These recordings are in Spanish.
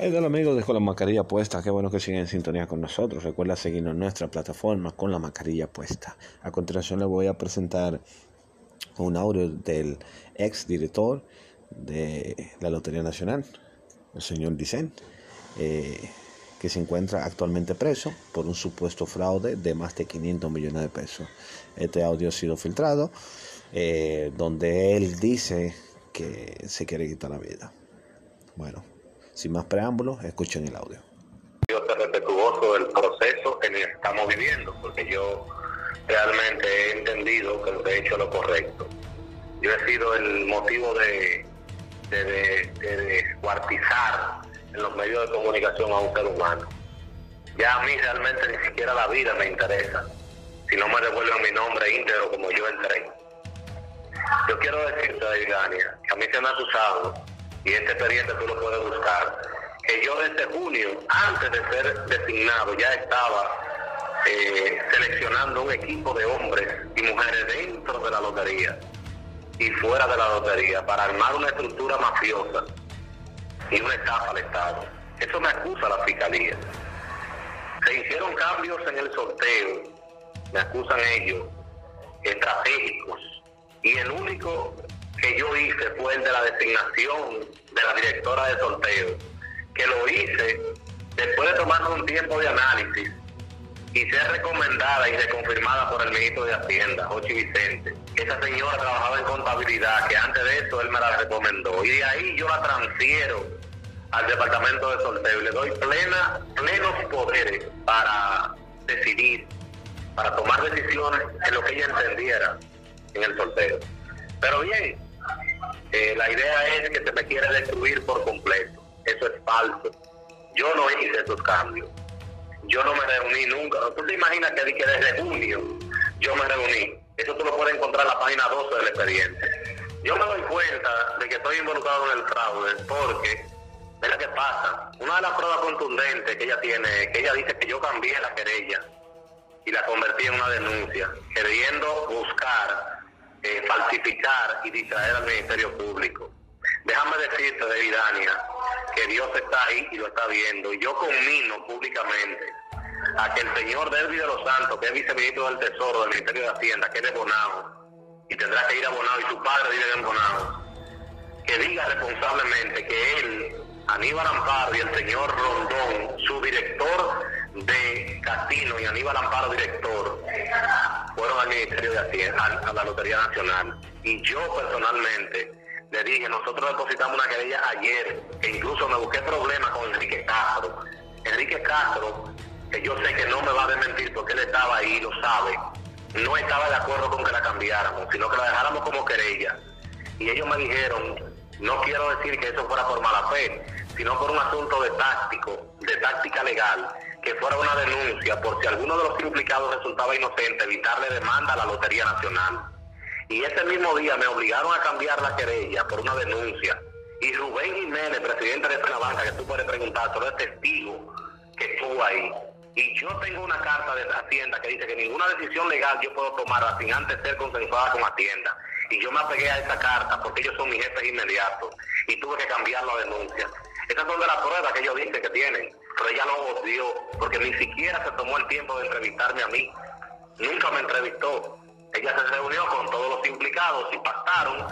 Hey, hola amigos, dejo la mascarilla puesta. Qué bueno que siguen en sintonía con nosotros. Recuerda seguirnos en nuestra plataforma con la mascarilla puesta. A continuación les voy a presentar un audio del ex director de la Lotería Nacional, el señor Dicen, eh, que se encuentra actualmente preso por un supuesto fraude de más de 500 millones de pesos. Este audio ha sido filtrado, eh, donde él dice que se quiere quitar la vida. Bueno. Sin más preámbulos, escuchen el audio. Yo soy respetuoso del proceso que estamos viviendo, porque yo realmente he entendido que lo he hecho lo correcto. Yo he sido el motivo de, de, de, descuartizar en los medios de comunicación a un ser humano. Ya a mí realmente ni siquiera la vida me interesa, si no me devuelven mi nombre íntegro como yo entré. Yo quiero decirte, Davidania, que a mí se me ha acusado y este expediente tú lo puedes buscar, que yo desde junio, antes de ser designado, ya estaba eh, seleccionando un equipo de hombres y mujeres dentro de la lotería y fuera de la lotería para armar una estructura mafiosa y una estafa al Estado. Eso me acusa la Fiscalía. Se hicieron cambios en el sorteo, me acusan ellos, estratégicos, y el único que yo hice fue el de la designación de la directora de sorteo, que lo hice después de tomar un tiempo de análisis y ser recomendada y reconfirmada por el ministro de Hacienda, Jochi Vicente. Esa señora trabajaba en contabilidad, que antes de eso él me la recomendó. Y de ahí yo la transfiero al departamento de sorteo y le doy plena, plenos poderes para decidir, para tomar decisiones en lo que ella entendiera en el sorteo. Pero bien, eh, la idea es que se me quiere destruir por completo. Eso es falso. Yo no hice esos cambios. Yo no me reuní nunca. ¿Tú te imaginas que desde junio yo me reuní? Eso tú lo puedes encontrar en la página 12 del expediente. Yo me doy cuenta de que estoy involucrado en el fraude porque, mira qué pasa. Una de las pruebas contundentes que ella tiene, que ella dice que yo cambié la querella y la convertí en una denuncia, queriendo buscar eh, falsificar y distraer al Ministerio Público. Déjame decirte, de Dania, que Dios está ahí y lo está viendo. Y yo conmino públicamente a que el señor Derby de los Santos, que es viceministro del Tesoro del Ministerio de Hacienda, que es de Bonao, y tendrá que ir a Bonao, y su padre vive en Bonao, que diga responsablemente que él, Aníbal Amparo y el señor Rondón, su director de Casino y Aníbal Amparo, director, fueron al Ministerio de Hacienda, a, la Lotería Nacional. Y yo personalmente le dije, nosotros depositamos una querella ayer, e incluso me busqué problemas con Enrique Castro. Enrique Castro, que yo sé que no me va a desmentir porque él estaba ahí, lo sabe, no estaba de acuerdo con que la cambiáramos, sino que la dejáramos como querella. Y ellos me dijeron, no quiero decir que eso fuera por mala fe, sino por un asunto de táctico, de táctica legal, que fuera una denuncia por si alguno de los implicados resultaba inocente, evitarle demanda a la Lotería Nacional. Y ese mismo día me obligaron a cambiar la querella por una denuncia. Y Rubén Jiménez, presidente de banca, que tú puedes preguntar, solo es testigo que estuvo ahí. Y yo tengo una carta de Hacienda que dice que ninguna decisión legal yo puedo tomar sin antes ser consensuada con Hacienda. Y yo me apegué a esa carta porque ellos son mis jefes inmediatos. Y tuve que cambiar la denuncia. Esas son de las pruebas que ellos dicen que tienen pero ella lo odió porque ni siquiera se tomó el tiempo de entrevistarme a mí. Nunca me entrevistó. Ella se reunió con todos los implicados y pactaron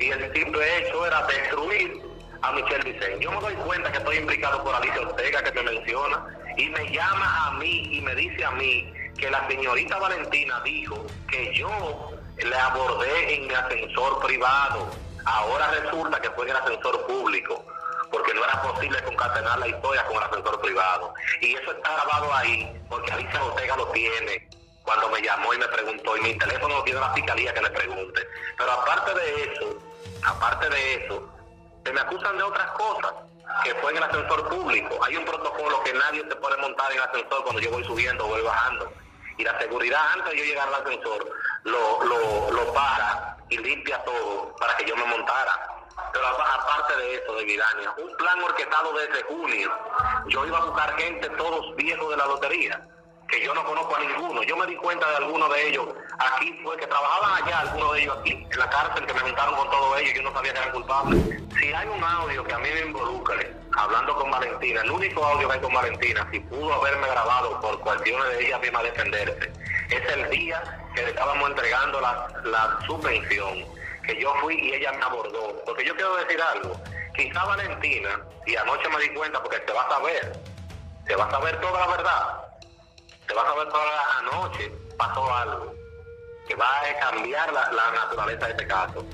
y el simple hecho era destruir a Michelle Vicente. Yo me doy cuenta que estoy implicado por Alicia Ortega que te menciona y me llama a mí y me dice a mí que la señorita Valentina dijo que yo le abordé en mi ascensor privado. Ahora resulta que fue en el ascensor público porque no era posible concatenar la historia con el ascensor privado. Y eso está grabado ahí, porque Alicia Ortega lo tiene cuando me llamó y me preguntó, y mi teléfono lo tiene la fiscalía que le pregunte. Pero aparte de eso, aparte de eso, se me acusan de otras cosas, que fue en el ascensor público. Hay un protocolo que nadie se puede montar en el ascensor cuando yo voy subiendo o voy bajando. Y la seguridad antes de yo llegar al ascensor lo, lo, lo para y limpia todo para que yo me montara. Pero aparte de eso, de Vidania, un plan orquestado desde junio. Yo iba a buscar gente, todos viejos de la lotería, que yo no conozco a ninguno. Yo me di cuenta de algunos de ellos aquí, fue que trabajaban allá, algunos de ellos aquí, en la cárcel, que me juntaron con todos ellos, yo no sabía que eran culpables. Si hay un audio que a mí me involucre, hablando con Valentina, el único audio que hay con Valentina, si pudo haberme grabado por cuestiones de ella misma defenderse, es el día que le estábamos entregando la, la subvención, que yo fui y ella me abordó. Porque yo quiero decir algo, quizá Valentina, y anoche me di cuenta porque se va a saber, se va a saber toda la verdad se va a saber toda la noche pasó algo que va a cambiar la, naturaleza de este caso.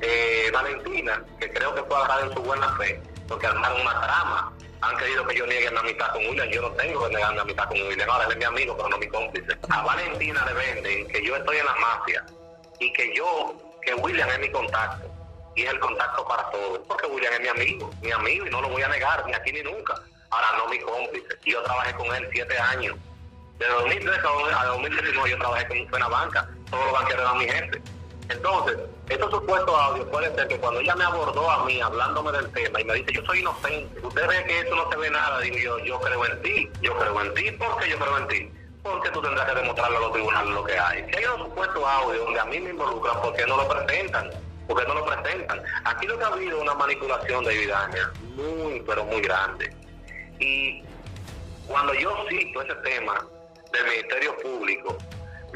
Eh, Valentina, que creo que fue agarrada en su buena fe, porque armaron una trama. Han querido que yo niegue la amistad con William. Yo no tengo que negar la amistad con William. Ahora él es mi amigo, pero no mi cómplice. A Valentina le venden que yo estoy en la mafia y que yo, que William es mi contacto. Y es el contacto para todos. Porque William es mi amigo, mi amigo, y no lo voy a negar, ni aquí ni nunca. Ahora no mi cómplice. Yo trabajé con él siete años de 2013 a 2019 yo trabajé con una banca, todos los banqueros eran mi gente. Entonces, estos supuestos audios puede ser que cuando ella me abordó a mí hablándome del tema y me dice, yo soy inocente, usted ve que eso no se ve nada, digo yo, yo creo en ti, yo creo en ti, ¿por qué yo creo en ti? Porque tú tendrás que demostrarle a los tribunales lo que hay. Si hay unos supuestos audios donde a mí me involucran, ¿por qué no lo presentan? ¿Por qué no lo presentan? Aquí lo que ha habido una manipulación de evidencia muy, pero muy grande. Y cuando yo cito ese tema, del Ministerio Público,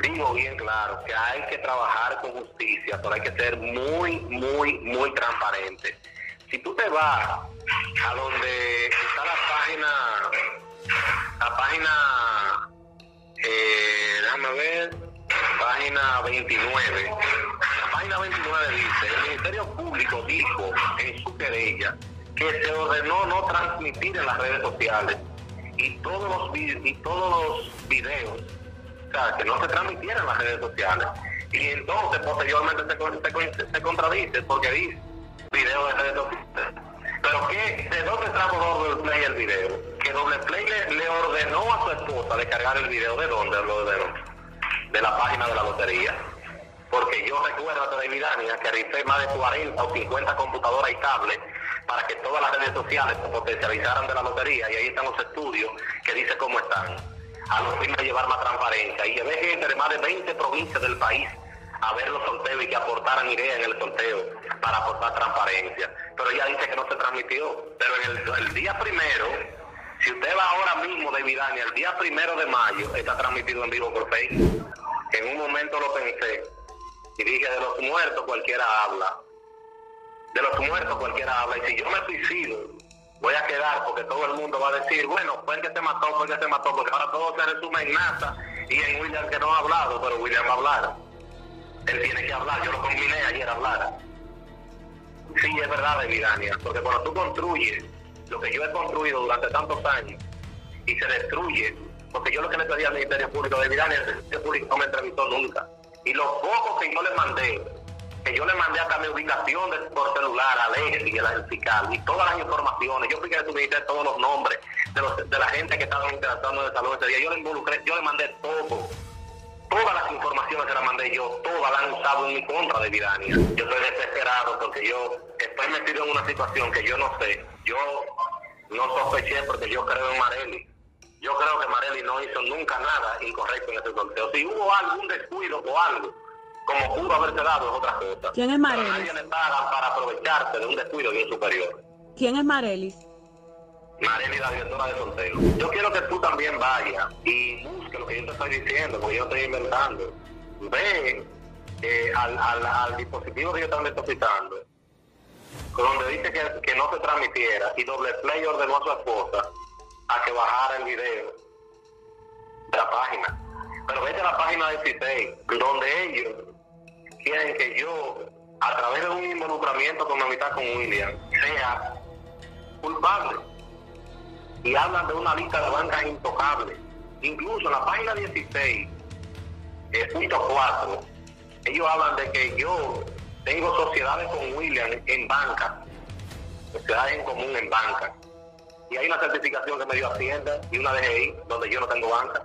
digo bien claro que hay que trabajar con justicia, pero hay que ser muy, muy, muy transparente. Si tú te vas a donde está la página, la página, eh, déjame ver, página 29. La página 29 dice, el Ministerio Público dijo en su querella que se ordenó no transmitir en las redes sociales y todos los y todos los videos, o que no se transmitieran en las redes sociales. Y entonces posteriormente se, se, contradice porque dice video de redes sociales. Pero que, ¿de dónde trajo Doble Play el video? Doble Play le, ordenó a su esposa descargar el video de dónde lo ordenó. De la página de la lotería. Porque yo recuerdo de Vidania que rifé más de 40 o 50 computadoras y cables para que todas las redes sociales se potencializaran de la lotería y ahí están los estudios que dice cómo están a los fines de llevar más transparencia y llevé gente de más de 20 provincias del país a ver los sorteos y que aportaran ideas en el sorteo para aportar transparencia. Pero ella dice que no se transmitió. Pero en el, día primero, si usted va ahora mismo de Vidania, el día primero de mayo está transmitido en vivo por Facebook. En un momento lo pensé y dije, de los muertos cualquiera habla de los muertos cualquiera habla. Y si yo me suicido, voy a quedar porque todo el mundo va a decir, bueno, fue el que se mató, fue el que se mató, porque ahora todo se resume en NASA y en William que no ha hablado, pero William va a hablar. Él tiene que hablar, yo lo combiné ayer a hablar. Sí, es verdad, Evidania, porque cuando tú construyes lo que yo he construido durante tantos años y se destruye, porque yo lo que le pedí al Ministerio Público de Evidania, el Ministerio Público no me entrevistó nunca. Y los pocos que yo le mandé que yo le mandé hasta mi ubicación por celular a Alexi, el fiscal, y todas las informaciones. Yo fui que suministré todos los nombres de, de la gente que estaba interactuando en el salón ese día. Yo le involucré, yo le mandé todo. Todas las informaciones que le mandé yo, todas las han usado en mi contra de Vidania. Yo estoy desesperado porque yo estoy metido en una situación que yo no sé. Yo no sospeché porque yo creo en Mareli. Yo creo que Mareli no hizo nunca nada incorrecto en ese sorteo. Si hubo algún descuido o algo, como pudo haberse dado es otra cosa. ¿Quién es Marelis? nadie le paga para aprovecharse de un descuido bien superior. ¿Quién es Marelis? Marelis, la directora de sorteo. Yo quiero que tú también vayas y busque lo que yo te estoy diciendo, porque yo estoy inventando. Ve eh, al, al, al, dispositivo que yo estoy depositando, donde dice que, que no se transmitiera, y Doble Play ordenó a su esposa a que bajara el video de la página. Pero vete a la página 16, donde ellos quieren que yo, a través de un involucramiento con mi amistad con William, sea culpable. Y hablan de una lista de bancas intocables. Incluso en la página 16, eh, punto 4, ellos hablan de que yo tengo sociedades con William en banca, sociedades en común en banca. Y hay una certificación que me dio Hacienda y una DGI donde yo no tengo banca.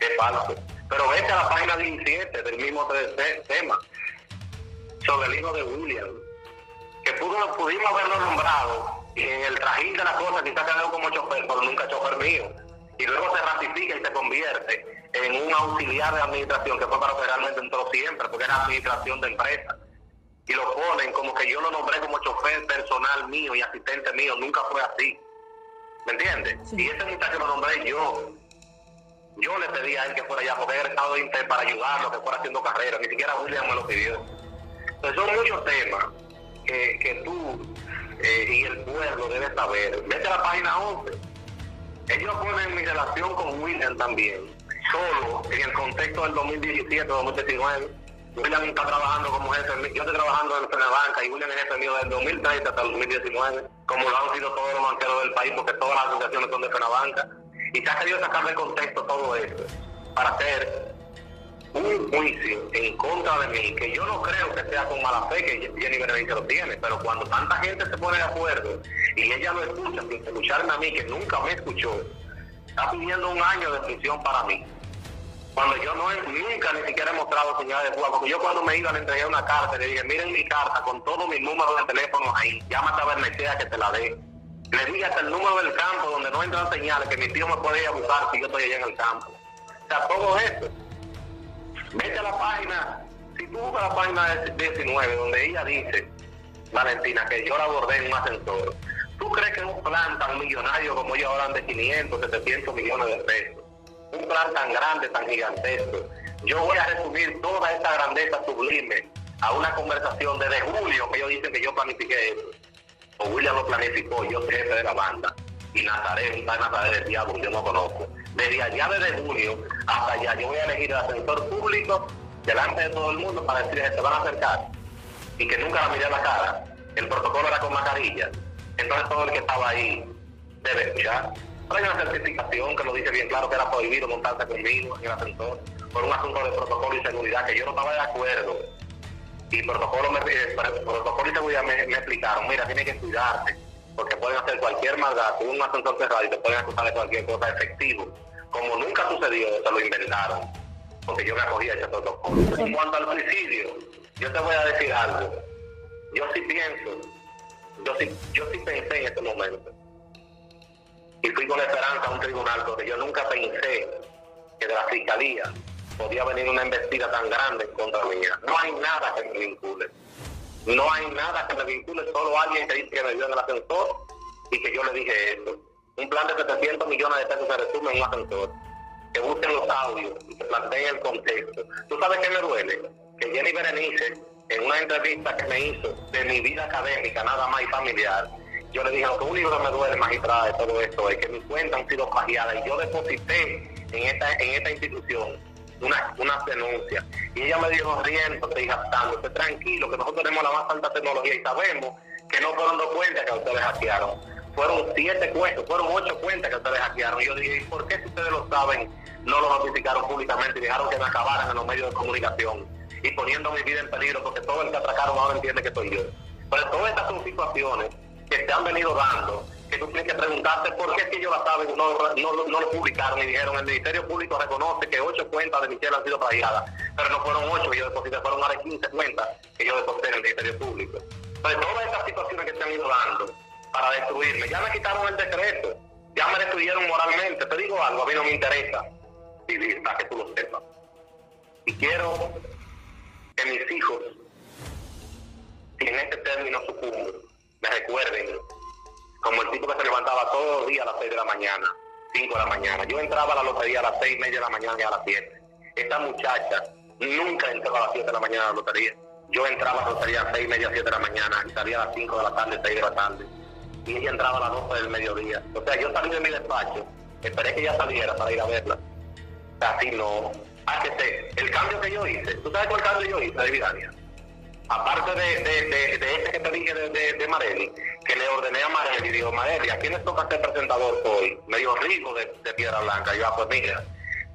Es falso. Pero vete a la página 17 del mismo tema sobre el hijo de William, que pudo, pudimos haberlo nombrado y en el trajín de la cosa quizás quedó como chofer, pero nunca chofer mío. y luego se ratifica y se convierte en un auxiliar de administración que fue para realmente entró siempre, porque era administración de empresa. Y lo ponen como que yo lo nombré como chofer personal mío y asistente mío, nunca fue así. ¿Me entiendes? Y ese muchacho lo nombré yo. Yo le pedí a él que fuera allá porque era estado de Inter para ayudarlo, que fuera haciendo carrera. Ni siquiera William me lo pidió. Entonces son muchos temas que, que tú eh, y el pueblo debe saber. Vete a la página 11. Ellos ponen mi relación con William también, solo en el contexto del 2017-2019. William está trabajando como jefe, yo estoy trabajando en banca y William es jefe mío del 2030 hasta el 2019, como lo han sido todos los banqueros del país, porque todas las asociaciones son de banca Y se ha querido sacar de contexto todo esto para hacer un juicio en contra de mí, que yo no creo que sea con mala fe que Jenny Berenice lo tiene, pero cuando tanta gente se pone de acuerdo y ella lo escucha sin escucharme a mí, que nunca me escuchó, está pidiendo un año de prisión para mí. Cuando yo no nunca ni siquiera he mostrado señales de fuga, porque yo cuando me iba le entregué una carta le dije, miren mi carta con todos mis números de teléfono ahí, llámate a Bernechea que te la dé. Le dije hasta el número del campo donde no entran señales, que mi tío me puede ir si yo estoy allá en el campo. O sea, todo esto Vete a la página, si tú buscas la página 19, donde ella dice, Valentina, que yo la abordé en un ascensor, ¿tú crees que un plan tan millonario como ellos hablan de 500, 700 millones de pesos, un plan tan grande, tan gigantesco, yo voy a resumir toda esta grandeza sublime a una conversación desde julio que ellos dicen que yo planifiqué eso. O William lo planificó, yo jefe de la banda. Y Nazaret, tal Nazaret del diablo, yo no conozco desde allá desde junio hasta allá, yo voy a elegir al ascensor público delante de todo el mundo para decirles que se van a acercar y que nunca la miré a la cara. El protocolo era con mascarilla. Entonces todo el que estaba ahí debe escuchar. Hay una certificación que lo dice bien claro que era prohibido montarse conmigo en el ascensor por un asunto de protocolo y seguridad que yo no estaba de acuerdo. Y protocolo, me, eh, protocolo y seguridad me, me explicaron, mira, tiene que cuidarse porque pueden hacer cualquier maldad con un ascensor cerrado y te pueden acusar de cualquier cosa efectivo. Como nunca sucedió, se lo inventaron, porque yo me acogía a ese protocolo. En cuanto al suicidio, yo te voy a decir algo. Yo sí pienso, yo sí, yo sí pensé en este momento. Y fui con esperanza a un tribunal porque yo nunca pensé que de la fiscalía podía venir una embestida tan grande contra mí. No hay nada que me vincule. No hay nada que me vincule, solo alguien que dice que me dio en el ascensor y que yo le dije eso. Un plan de 700 millones de pesos se resume en un ascensor. Que busquen los audios y que planteen el contexto. ¿Tú sabes qué me duele? Que Jenny Berenice, en una entrevista que me hizo de mi vida académica, nada más y familiar, yo le dije, lo que único que me duele, magistrada, de todo esto es que mis cuentas han sido plagiadas y yo deposité en esta, en esta institución una, una denuncia. Y ella me dijo riendo, te esté tranquilo, que nosotros tenemos la más alta tecnología y sabemos que no fueron dos cuentas que ustedes hackearon. Fueron siete cuentas, fueron ocho cuentas que ustedes hackearon. Y yo dije, ¿y por qué si ustedes lo saben, no lo notificaron públicamente y dejaron que me acabaran en los medios de comunicación? Y poniendo mi vida en peligro, porque todo el que atracaron ahora entiende que soy yo. Pero todas estas son situaciones que se han venido dando que tú tienes que preguntarte por qué si ellos la saben no, no, no, lo publicaron y dijeron el Ministerio Público reconoce que ocho cuentas de Michelle han sido plagiadas, pero no fueron ocho yo deposité, fueron más de 15 cuentas que yo deposité en el Ministerio Público. Entonces todas estas situaciones que se han ido dando para destruirme, ya me quitaron el decreto, ya me destruyeron moralmente, te digo algo, a mí no me interesa vivir para que tú lo sepas. Y quiero que mis hijos, si en este término sucumben, me recuerden como el tipo que se levantaba todos los días a las 6 de la mañana, 5 de la mañana. Yo entraba a la lotería a las 6 y media de la mañana y a las 7. Esta muchacha nunca entraba a las 7 de la mañana a la lotería. Yo entraba a la lotería a las 6 y media, 7 de la mañana y salía a las 5 de la tarde, 6 de la tarde. Y ella entraba a las 12 del mediodía. O sea, yo salí de mi despacho, esperé que ella saliera para ir a verla. Así no. El cambio que yo hice, ¿tú sabes cuál cambio yo hice, de Aparte de, de, de, ese que te dije de, de, Marelli, que le ordené a Marelli, digo, Marelli, ¿a quién les toca ser presentador hoy? Me dijo Rico de, Piedra Blanca. Yo, ah, pues mira,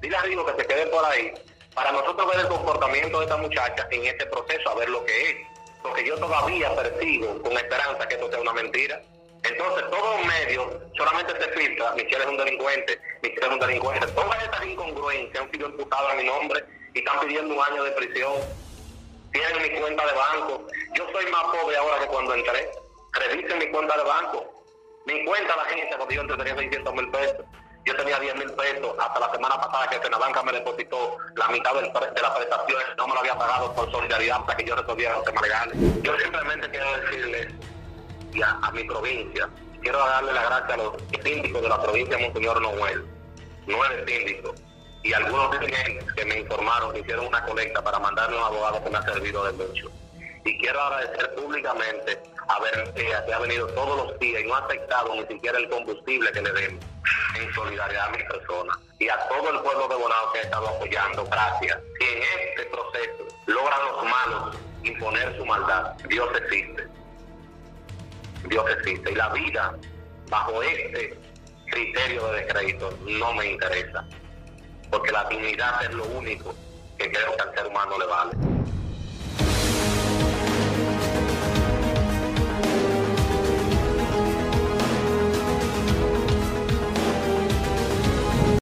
dile a Rico que se quede por ahí para nosotros ver el comportamiento de esta muchacha en este proceso, a ver lo que es. Porque yo todavía percibo con esperanza que esto sea una mentira. Entonces, todos los medios solamente se filtra, Michelle es un delincuente, Michelle es un delincuente. Todas estas incongruencias han sido imputadas a mi nombre y están pidiendo un año de prisión. Mi cuenta de banco. Yo soy más pobre ahora que cuando entré revisen mi cuenta de banco. Mi cuenta la agencia cuando yo tenía 600 mil pesos. Yo tenía 10 mil pesos hasta la semana pasada que Senabanca me depositó la mitad del, de la prestación, no me lo había pagado por solidaridad hasta que yo resolviera los temas legales. Yo simplemente quiero decirle ya a mi provincia, quiero darle las gracias a los síndicos de la provincia de Monseñor Noel, nueve síndicos, y algunos clientes que me informaron hicieron una colecta para mandarle a un abogado que me ha servido de mucho. Y quiero agradecer públicamente a Berentea, que ha venido todos los días y no ha aceptado ni siquiera el combustible que le demos en solidaridad a mi persona. Y a todo el pueblo de Bonao que ha estado apoyando, gracias. Si en este proceso logran los malos imponer su maldad, Dios existe. Dios existe. Y la vida, bajo este criterio de descrédito, no me interesa. Porque la dignidad es lo único que creo que al ser humano le vale.